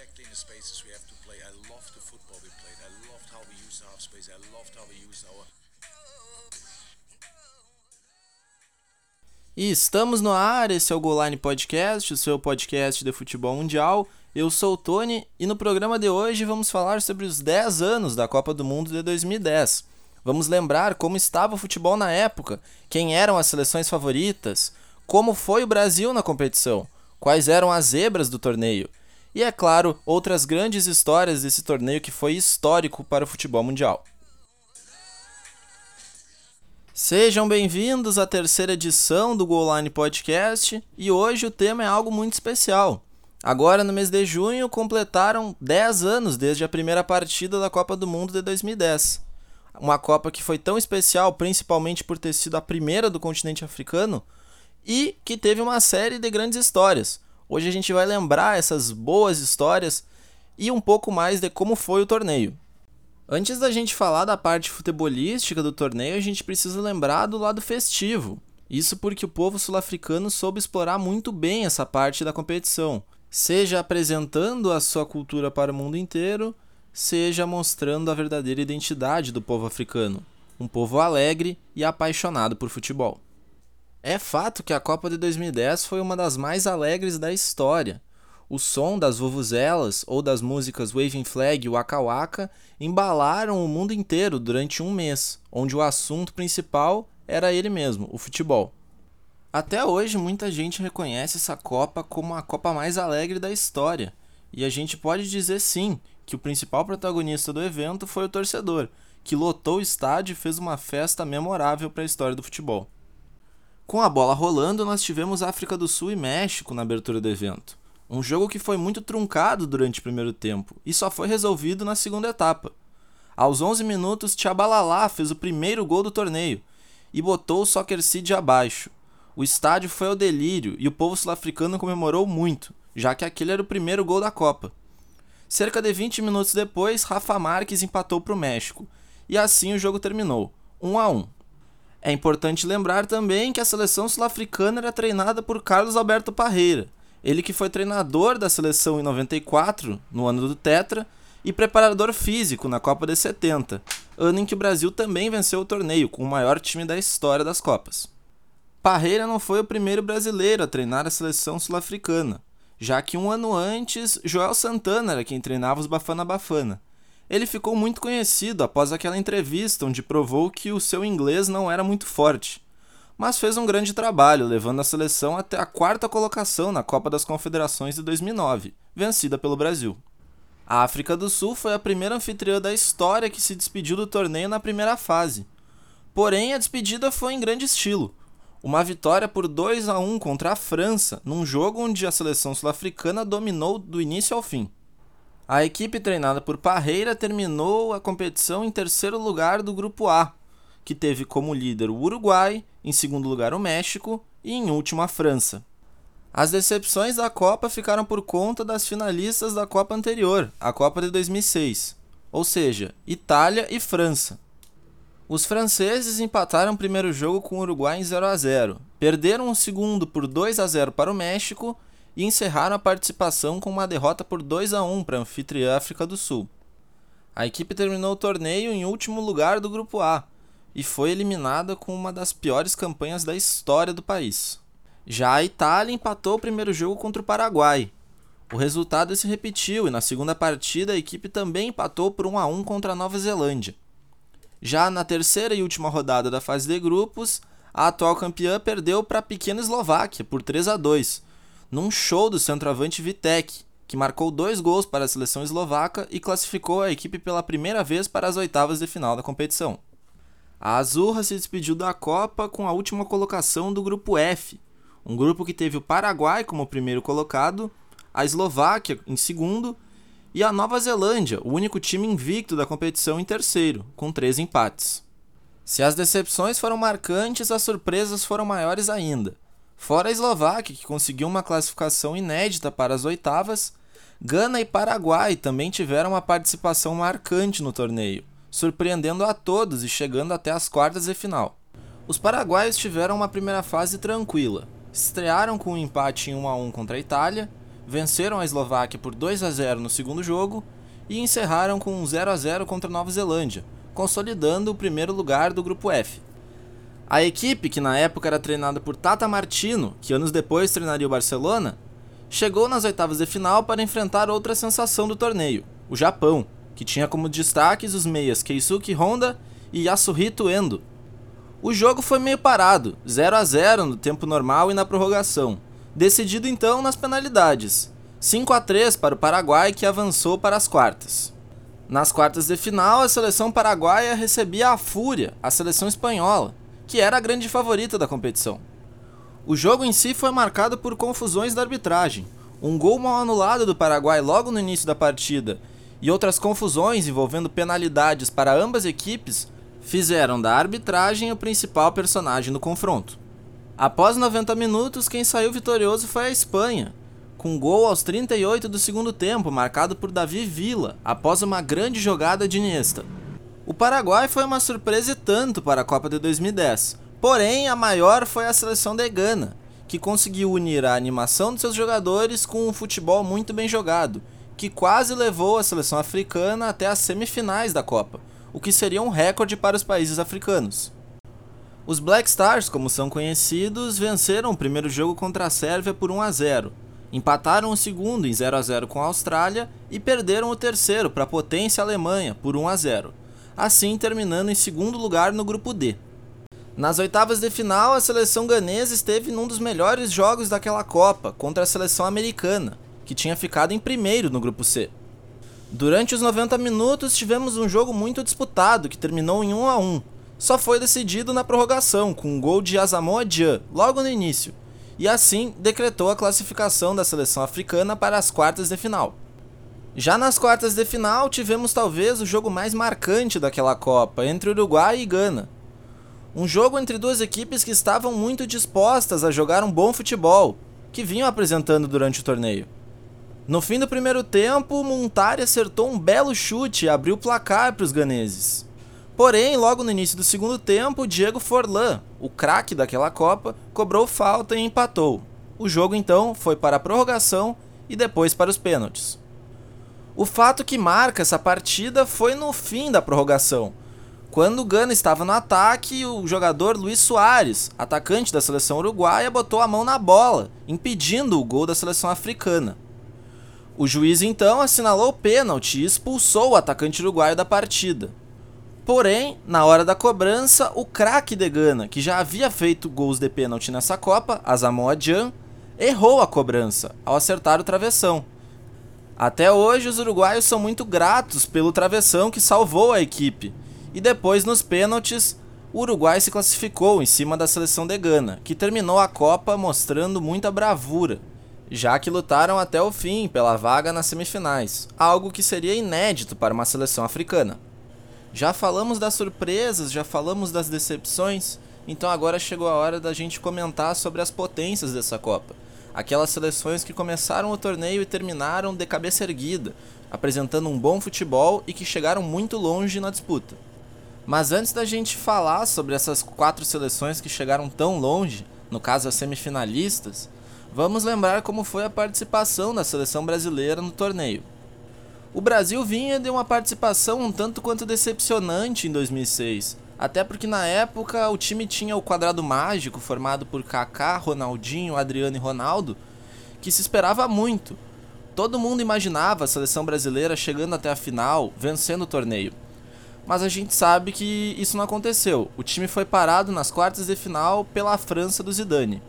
exactly in the spaces we have to play. I loved the football we played. I loved how we used half space. I loved how we used our E estamos no ar, esse é o Goal Line Podcast, o seu podcast de futebol mundial. Eu sou o Tony e no programa de hoje vamos falar sobre os 10 anos da Copa do Mundo de 2010. Vamos lembrar como estava o futebol na época, quem eram as seleções favoritas, como foi o Brasil na competição, quais eram as zebras do torneio. E é claro, outras grandes histórias desse torneio que foi histórico para o futebol mundial. Sejam bem-vindos à terceira edição do Goal Line Podcast e hoje o tema é algo muito especial. Agora, no mês de junho, completaram 10 anos desde a primeira partida da Copa do Mundo de 2010. Uma Copa que foi tão especial, principalmente por ter sido a primeira do continente africano e que teve uma série de grandes histórias. Hoje a gente vai lembrar essas boas histórias e um pouco mais de como foi o torneio. Antes da gente falar da parte futebolística do torneio, a gente precisa lembrar do lado festivo. Isso porque o povo sul-africano soube explorar muito bem essa parte da competição, seja apresentando a sua cultura para o mundo inteiro, seja mostrando a verdadeira identidade do povo africano, um povo alegre e apaixonado por futebol. É fato que a Copa de 2010 foi uma das mais alegres da história. O som das vuvuzelas ou das músicas Waving Flag e Waka Waka embalaram o mundo inteiro durante um mês, onde o assunto principal era ele mesmo, o futebol. Até hoje, muita gente reconhece essa Copa como a Copa mais alegre da história, e a gente pode dizer sim que o principal protagonista do evento foi o torcedor, que lotou o estádio e fez uma festa memorável para a história do futebol. Com a bola rolando, nós tivemos África do Sul e México na abertura do evento. Um jogo que foi muito truncado durante o primeiro tempo e só foi resolvido na segunda etapa. Aos 11 minutos, Tchabalala fez o primeiro gol do torneio e botou o Soccer City abaixo. O estádio foi ao delírio e o povo sul-africano comemorou muito, já que aquele era o primeiro gol da Copa. Cerca de 20 minutos depois, Rafa Marques empatou para o México e assim o jogo terminou, 1 a 1. É importante lembrar também que a seleção sul-africana era treinada por Carlos Alberto Parreira, ele que foi treinador da seleção em 94, no ano do Tetra, e preparador físico na Copa de 70, ano em que o Brasil também venceu o torneio com o maior time da história das Copas. Parreira não foi o primeiro brasileiro a treinar a seleção sul-africana, já que um ano antes, Joel Santana era quem treinava os Bafana Bafana. Ele ficou muito conhecido após aquela entrevista onde provou que o seu inglês não era muito forte mas fez um grande trabalho, levando a seleção até a quarta colocação na Copa das Confederações de 2009, vencida pelo Brasil. A África do Sul foi a primeira anfitriã da história que se despediu do torneio na primeira fase. Porém, a despedida foi em grande estilo. Uma vitória por 2 a 1 contra a França, num jogo onde a seleção sul-africana dominou do início ao fim. A equipe treinada por Parreira terminou a competição em terceiro lugar do grupo A, que teve como líder o Uruguai, em segundo lugar o México e em último a França. As decepções da Copa ficaram por conta das finalistas da Copa anterior, a Copa de 2006, ou seja, Itália e França. Os franceses empataram o primeiro jogo com o Uruguai em 0 a 0, perderam o segundo por 2 a 0 para o México e encerraram a participação com uma derrota por 2 a 1 para a anfitriã África do Sul. A equipe terminou o torneio em último lugar do grupo A, e foi eliminada com uma das piores campanhas da história do país. Já a Itália empatou o primeiro jogo contra o Paraguai. O resultado se repetiu e na segunda partida a equipe também empatou por 1 a 1 contra a Nova Zelândia. Já na terceira e última rodada da fase de grupos, a atual campeã perdeu para a pequena Eslováquia por 3 a 2, num show do centroavante Vitek, que marcou dois gols para a seleção eslovaca e classificou a equipe pela primeira vez para as oitavas de final da competição. A Azurra se despediu da Copa com a última colocação do grupo F, um grupo que teve o Paraguai como primeiro colocado, a Eslováquia em segundo e a Nova Zelândia, o único time invicto da competição em terceiro, com três empates. Se as decepções foram marcantes, as surpresas foram maiores ainda. Fora a Eslováquia, que conseguiu uma classificação inédita para as oitavas, Gana e Paraguai também tiveram uma participação marcante no torneio surpreendendo a todos e chegando até as quartas de final. Os paraguaios tiveram uma primeira fase tranquila. Estrearam com um empate em 1 a 1 contra a Itália, venceram a Eslováquia por 2 a 0 no segundo jogo e encerraram com um 0 a 0 contra a Nova Zelândia, consolidando o primeiro lugar do grupo F. A equipe, que na época era treinada por Tata Martino, que anos depois treinaria o Barcelona, chegou nas oitavas de final para enfrentar outra sensação do torneio, o Japão, que tinha como destaques os meias Keisuke Honda e Yasuhito Endo. O jogo foi meio parado, 0 a 0 no tempo normal e na prorrogação, decidido então nas penalidades. 5 a 3 para o Paraguai, que avançou para as quartas. Nas quartas de final, a seleção paraguaia recebia a Fúria, a seleção espanhola, que era a grande favorita da competição. O jogo em si foi marcado por confusões da arbitragem. Um gol mal anulado do Paraguai logo no início da partida e outras confusões envolvendo penalidades para ambas equipes fizeram da arbitragem o principal personagem no confronto. Após 90 minutos, quem saiu vitorioso foi a Espanha, com gol aos 38 do segundo tempo, marcado por Davi Villa, após uma grande jogada de Iniesta. O Paraguai foi uma surpresa e tanto para a Copa de 2010, porém a maior foi a seleção de Gana, que conseguiu unir a animação de seus jogadores com um futebol muito bem jogado, que quase levou a seleção africana até as semifinais da Copa, o que seria um recorde para os países africanos. Os Black Stars, como são conhecidos, venceram o primeiro jogo contra a Sérvia por 1 a 0. Empataram o segundo em 0 a 0 com a Austrália e perderam o terceiro para a potência Alemanha por 1 a 0, assim terminando em segundo lugar no grupo D. Nas oitavas de final, a seleção ganesa esteve num dos melhores jogos daquela Copa contra a seleção americana, que tinha ficado em primeiro no grupo C. Durante os 90 minutos tivemos um jogo muito disputado que terminou em 1 a 1, só foi decidido na prorrogação, com um gol de Asamoah Gyan, logo no início, e assim decretou a classificação da seleção africana para as quartas de final. Já nas quartas de final, tivemos talvez o jogo mais marcante daquela Copa, entre Uruguai e Gana. Um jogo entre duas equipes que estavam muito dispostas a jogar um bom futebol, que vinham apresentando durante o torneio. No fim do primeiro tempo, Montari acertou um belo chute e abriu o placar para os ganeses. Porém, logo no início do segundo tempo, Diego Forlan, o craque daquela Copa, cobrou falta e empatou. O jogo então foi para a prorrogação e depois para os pênaltis. O fato que marca essa partida foi no fim da prorrogação, quando o Gana estava no ataque, o jogador Luiz Soares, atacante da seleção uruguaia, botou a mão na bola, impedindo o gol da seleção africana. O juiz então assinalou o pênalti e expulsou o atacante uruguaio da partida. Porém, na hora da cobrança, o craque de Gana, que já havia feito gols de pênalti nessa Copa, Asamoah Gyan, errou a cobrança ao acertar o travessão. Até hoje, os uruguaios são muito gratos pelo travessão que salvou a equipe. E depois, nos pênaltis, o Uruguai se classificou em cima da seleção de Gana, que terminou a Copa mostrando muita bravura, já que lutaram até o fim pela vaga nas semifinais, algo que seria inédito para uma seleção africana. Já falamos das surpresas, já falamos das decepções, então agora chegou a hora da gente comentar sobre as potências dessa Copa. Aquelas seleções que começaram o torneio e terminaram de cabeça erguida, apresentando um bom futebol e que chegaram muito longe na disputa. Mas antes da gente falar sobre essas quatro seleções que chegaram tão longe, no caso as semifinalistas, vamos lembrar como foi a participação da seleção brasileira no torneio. O Brasil vinha de uma participação um tanto quanto decepcionante em 2006, até porque na época o time tinha o quadrado mágico formado por Kaká, Ronaldinho, Adriano e Ronaldo, que se esperava muito. Todo mundo imaginava a seleção brasileira chegando até a final, vencendo o torneio. Mas a gente sabe que isso não aconteceu. O time foi parado nas quartas de final pela França do Zidane.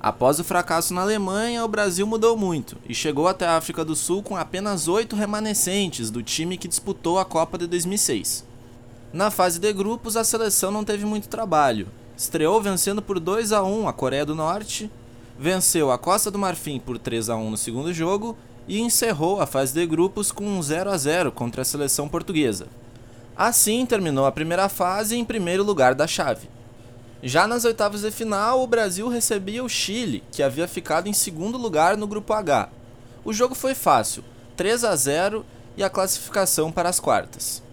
Após o fracasso na Alemanha, o Brasil mudou muito e chegou até a África do Sul com apenas oito remanescentes do time que disputou a Copa de 2006. Na fase de grupos, a seleção não teve muito trabalho. Estreou vencendo por 2 a 1 a Coreia do Norte, venceu a Costa do Marfim por 3 a 1 no segundo jogo e encerrou a fase de grupos com um 0 a 0 contra a seleção portuguesa. Assim terminou a primeira fase em primeiro lugar da chave. Já nas oitavas de final, o Brasil recebia o Chile, que havia ficado em segundo lugar no grupo H. O jogo foi fácil, 3 a 0 e a classificação para as quartas.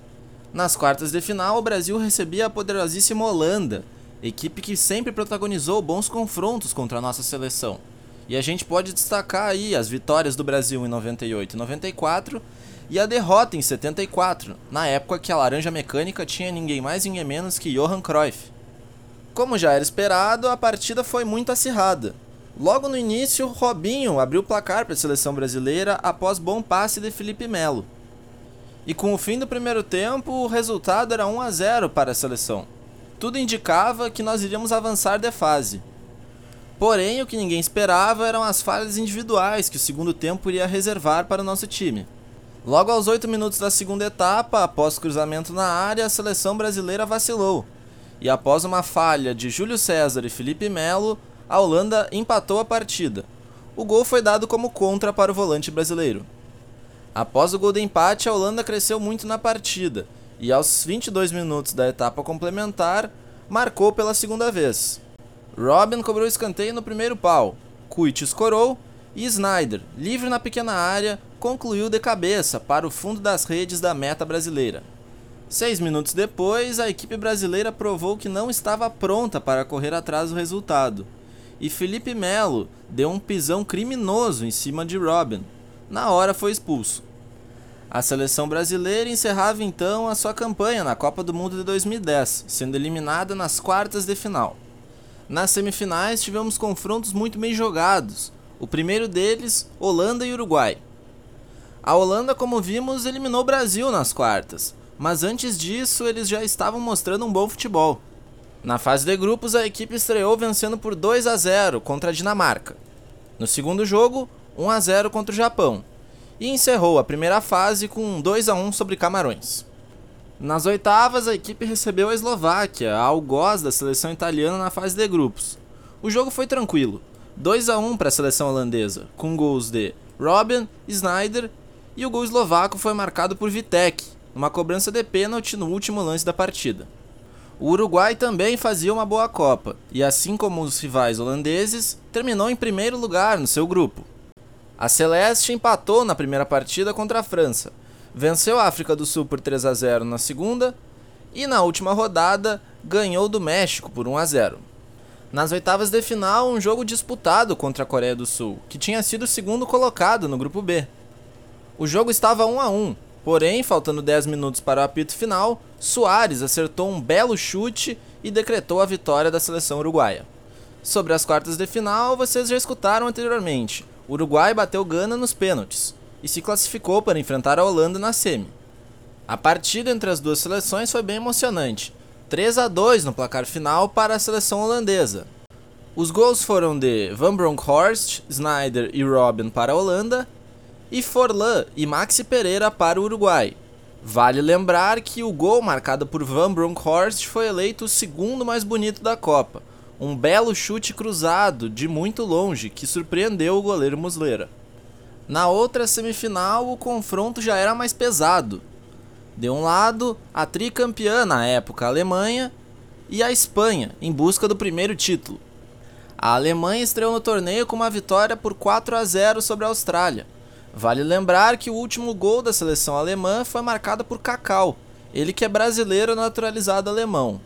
Nas quartas de final, o Brasil recebia a poderosíssima Holanda, equipe que sempre protagonizou bons confrontos contra a nossa seleção. E a gente pode destacar aí as vitórias do Brasil em 98 e 94 e a derrota em 74, na época que a Laranja Mecânica tinha ninguém mais ninguém menos que Johan Cruyff. Como já era esperado, a partida foi muito acirrada. Logo no início, Robinho abriu o placar para a seleção brasileira após bom passe de Felipe Melo. E com o fim do primeiro tempo, o resultado era 1 a 0 para a seleção. Tudo indicava que nós iríamos avançar de fase. Porém, o que ninguém esperava eram as falhas individuais que o segundo tempo iria reservar para o nosso time. Logo aos 8 minutos da segunda etapa, após cruzamento na área, a seleção brasileira vacilou. E após uma falha de Júlio César e Felipe Melo, a Holanda empatou a partida. O gol foi dado como contra para o volante brasileiro. Após o gol de empate, a Holanda cresceu muito na partida e aos 22 minutos da etapa complementar, marcou pela segunda vez. Robin cobrou escanteio no primeiro pau, Kuit escorou e Snyder, livre na pequena área, concluiu de cabeça para o fundo das redes da meta brasileira. Seis minutos depois, a equipe brasileira provou que não estava pronta para correr atrás do resultado e Felipe Melo deu um pisão criminoso em cima de Robin. Na hora foi expulso. A seleção brasileira encerrava então a sua campanha na Copa do Mundo de 2010, sendo eliminada nas quartas de final. Nas semifinais tivemos confrontos muito bem jogados. O primeiro deles, Holanda e Uruguai. A Holanda, como vimos, eliminou o Brasil nas quartas, mas antes disso eles já estavam mostrando um bom futebol. Na fase de grupos, a equipe estreou vencendo por 2 a 0 contra a Dinamarca. No segundo jogo, 1 a 0 contra o Japão. E encerrou a primeira fase com 2 a 1 sobre Camarões. Nas oitavas, a equipe recebeu a Eslováquia, a algoz da seleção italiana na fase de grupos. O jogo foi tranquilo, 2 a 1 para a seleção holandesa, com gols de Robin, Snyder e o gol eslovaco foi marcado por Vitek, numa cobrança de pênalti no último lance da partida. O Uruguai também fazia uma boa Copa e, assim como os rivais holandeses, terminou em primeiro lugar no seu grupo. A Celeste empatou na primeira partida contra a França, venceu a África do Sul por 3 a 0 na segunda e, na última rodada, ganhou do México por 1 a 0. Nas oitavas de final, um jogo disputado contra a Coreia do Sul, que tinha sido o segundo colocado no grupo B. O jogo estava 1 a 1 Porém, faltando 10 minutos para o apito final, Soares acertou um belo chute e decretou a vitória da seleção uruguaia. Sobre as quartas de final, vocês já escutaram anteriormente. O Uruguai bateu Gana nos pênaltis e se classificou para enfrentar a Holanda na semi. A partida entre as duas seleções foi bem emocionante. 3 a 2 no placar final para a seleção holandesa. Os gols foram de Van Bronckhorst, Snyder e Robin para a Holanda e Forlan e Maxi Pereira para o Uruguai. Vale lembrar que o gol marcado por Van Bronckhorst foi eleito o segundo mais bonito da Copa, um belo chute cruzado de muito longe que surpreendeu o goleiro Muslera. Na outra semifinal, o confronto já era mais pesado. De um lado, a tricampeã na época a Alemanha e a Espanha, em busca do primeiro título. A Alemanha estreou no torneio com uma vitória por 4 a 0 sobre a Austrália Vale lembrar que o último gol da seleção alemã foi marcado por Cacau, ele que é brasileiro naturalizado alemão.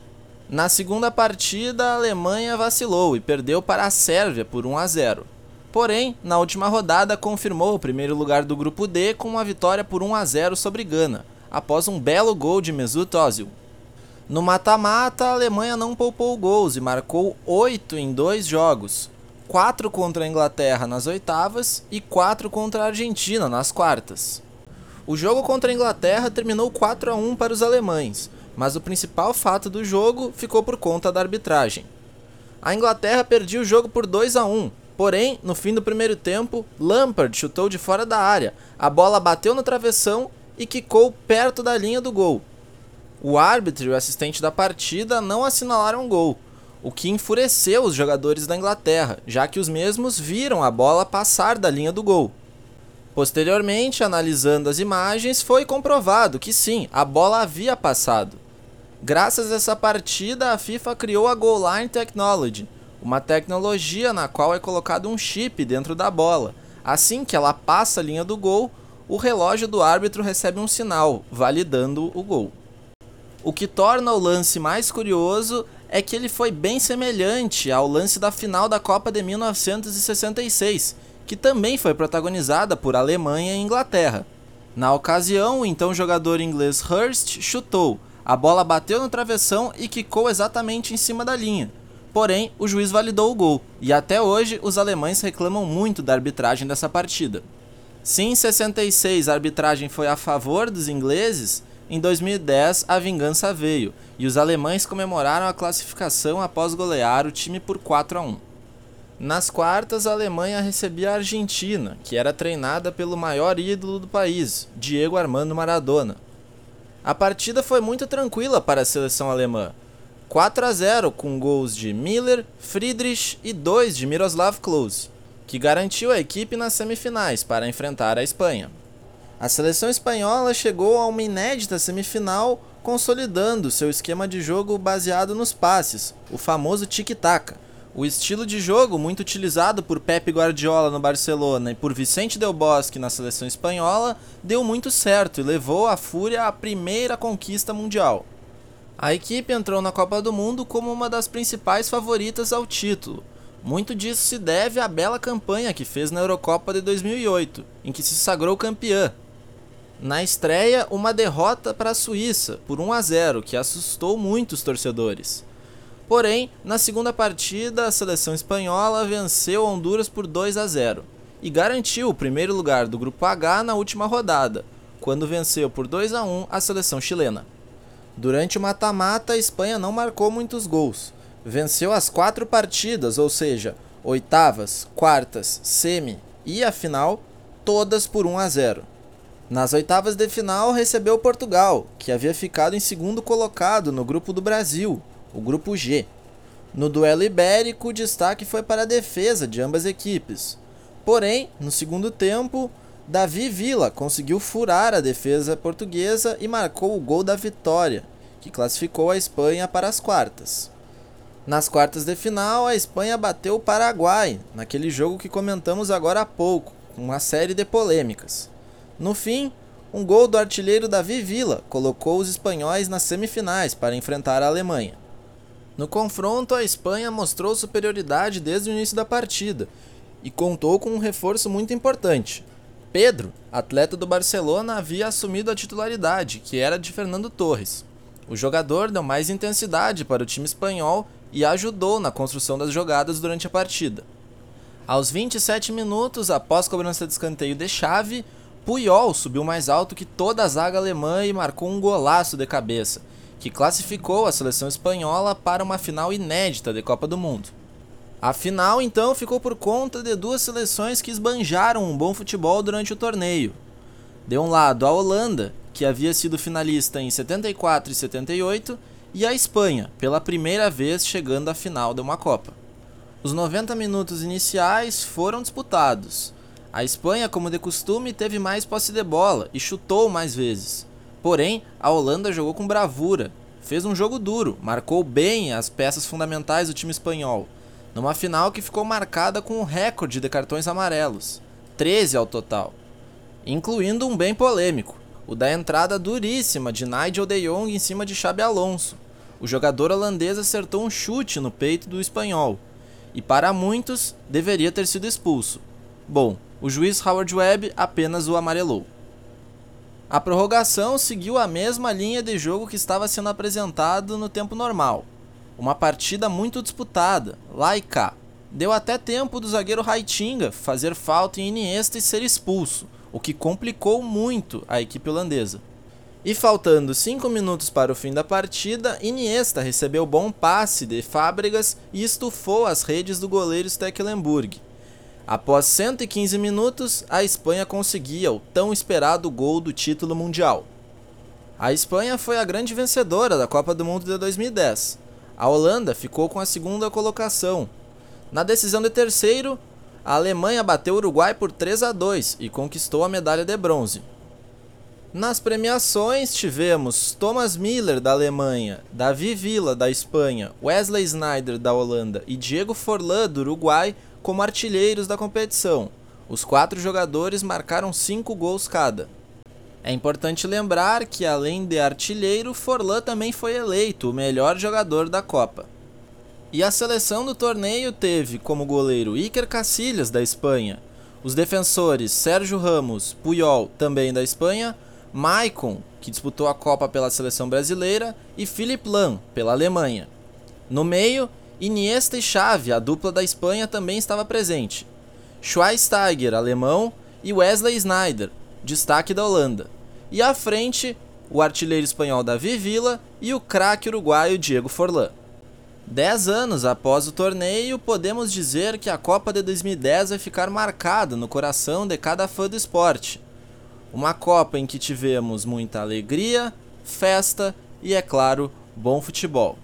Na segunda partida, a Alemanha vacilou e perdeu para a Sérvia por 1 a 0. Porém, na última rodada confirmou o primeiro lugar do grupo D com uma vitória por 1 a 0 sobre Gana, após um belo gol de Mesut Ozil. No mata-mata, a Alemanha não poupou gols e marcou 8 em dois jogos, 4 contra a Inglaterra nas oitavas e 4 contra a Argentina nas quartas. O jogo contra a Inglaterra terminou 4 a 1 para os alemães, mas o principal fato do jogo ficou por conta da arbitragem. A Inglaterra perdia o jogo por 2 a 1, porém, no fim do primeiro tempo, Lampard chutou de fora da área, a bola bateu no travessão e quicou perto da linha do gol. O árbitro e o assistente da partida não assinalaram gol, o que enfureceu os jogadores da Inglaterra, já que os mesmos viram a bola passar da linha do gol. Posteriormente, analisando as imagens, foi comprovado que sim, a bola havia passado. Graças a essa partida, a FIFA criou a Goal Line Technology, uma tecnologia na qual é colocado um chip dentro da bola. Assim que ela passa a linha do gol, o relógio do árbitro recebe um sinal, validando o gol. O que torna o lance mais curioso é que ele foi bem semelhante ao lance da final da Copa de 1966, que também foi protagonizada por Alemanha e Inglaterra. Na ocasião, o então jogador inglês Hurst chutou, a bola bateu no travessão e quicou exatamente em cima da linha. Porém, o juiz validou o gol, e até hoje os alemães reclamam muito da arbitragem dessa partida. Se em 66 a arbitragem foi a favor dos ingleses, em 2010 a vingança veio, e os alemães comemoraram a classificação após golear o time por 4 a 1. Nas quartas, a Alemanha recebia a Argentina, que era treinada pelo maior ídolo do país, Diego Armando Maradona. A partida foi muito tranquila para a seleção alemã. 4 a 0 com gols de Miller, Friedrich e 2 de Miroslav Klose, que garantiu a equipe nas semifinais para enfrentar a Espanha. A seleção espanhola chegou a uma inédita semifinal consolidando seu esquema de jogo baseado nos passes, o famoso tic-tac, o estilo de jogo, muito utilizado por Pep Guardiola no Barcelona e por Vicente Del Bosque na seleção espanhola, deu muito certo e levou a Fúria à primeira conquista mundial. A equipe entrou na Copa do Mundo como uma das principais favoritas ao título. Muito disso se deve à bela campanha que fez na Eurocopa de 2008, em que se sagrou campeã. Na estreia, uma derrota para a Suíça por 1 a 0, que assustou muitos torcedores. Porém, na segunda partida, a seleção espanhola venceu Honduras por 2 a 0 e garantiu o primeiro lugar do grupo H na última rodada, quando venceu por 2 a 1 a seleção chilena. Durante o mata-mata, a Espanha não marcou muitos gols. Venceu as quatro partidas, ou seja, oitavas, quartas, semi e a final, todas por 1 a 0. Nas oitavas de final, recebeu Portugal, que havia ficado em segundo colocado no grupo do Brasil, o grupo G. No duelo ibérico, o destaque foi para a defesa de ambas equipes. Porém, no segundo tempo, Davi Villa conseguiu furar a defesa portuguesa e marcou o gol da vitória, que classificou a Espanha para as quartas. Nas quartas de final, a Espanha bateu o Paraguai, naquele jogo que comentamos agora há pouco, com uma série de polêmicas. No fim, um gol do artilheiro Davi Villa colocou os espanhóis nas semifinais para enfrentar a Alemanha. No confronto, a Espanha mostrou superioridade desde o início da partida e contou com um reforço muito importante. Pedro, atleta do Barcelona, havia assumido a titularidade, que era de Fernando Torres. O jogador deu mais intensidade para o time espanhol e ajudou na construção das jogadas durante a partida. Aos 27 minutos, após cobrança de escanteio de chave, Puyol subiu mais alto que toda a zaga alemã e marcou um golaço de cabeça, que classificou a seleção espanhola para uma final inédita de Copa do Mundo. A final, então, ficou por conta de duas seleções que esbanjaram um bom futebol durante o torneio. De um lado, a Holanda, que havia sido finalista em 74 e 78, e a Espanha, pela primeira vez chegando à final de uma Copa. Os 90 minutos iniciais foram disputados. A Espanha, como de costume, teve mais posse de bola e chutou mais vezes. Porém, a Holanda jogou com bravura, fez um jogo duro, marcou bem as peças fundamentais do time espanhol, numa final que ficou marcada com um recorde de cartões amarelos 13 ao total, incluindo um bem polêmico, o da entrada duríssima de Nigel de Jong em cima de Xabi Alonso. O jogador holandês acertou um chute no peito do espanhol, e para muitos deveria ter sido expulso. Bom, o juiz Howard Webb apenas o amarelou. A prorrogação seguiu a mesma linha de jogo que estava sendo apresentado no tempo normal. Uma partida muito disputada, lá e cá. Deu até tempo do zagueiro Raitinga fazer falta em Iniesta e ser expulso, o que complicou muito a equipe holandesa. E faltando 5 minutos para o fim da partida, Iniesta recebeu bom passe de Fábregas e estufou as redes do goleiro Stecklenburg. Após 115 minutos, a Espanha conseguia o tão esperado gol do título mundial. A Espanha foi a grande vencedora da Copa do Mundo de 2010. A Holanda ficou com a segunda colocação. Na decisão de terceiro, a Alemanha bateu o Uruguai por 3 a 2 e conquistou a medalha de bronze. Nas premiações tivemos Thomas Miller da Alemanha, Davi Villa da Espanha, Wesley Snyder da Holanda e Diego Forlan do Uruguai como artilheiros da competição. Os quatro jogadores marcaram cinco gols cada. É importante lembrar que, além de artilheiro, Forlan também foi eleito o melhor jogador da Copa. E a seleção do torneio teve como goleiro Iker Casillas, da Espanha, os defensores Sérgio Ramos, Puyol, também da Espanha, Maicon, que disputou a Copa pela seleção brasileira, e Philipp Lahm, pela Alemanha. No meio, Iniesta e Xavi, a dupla da Espanha, também estava presente. Schweinsteiger, alemão, e Wesley Sneijder, destaque da Holanda. E à frente, o artilheiro espanhol Davi Villa e o craque uruguaio Diego Forlan. Dez anos após o torneio, podemos dizer que a Copa de 2010 vai ficar marcada no coração de cada fã do esporte. Uma Copa em que tivemos muita alegria, festa e, é claro, bom futebol.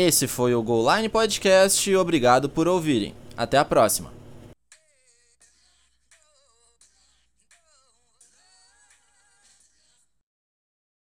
Esse foi o Goal Line Podcast obrigado por ouvirem. Até a próxima!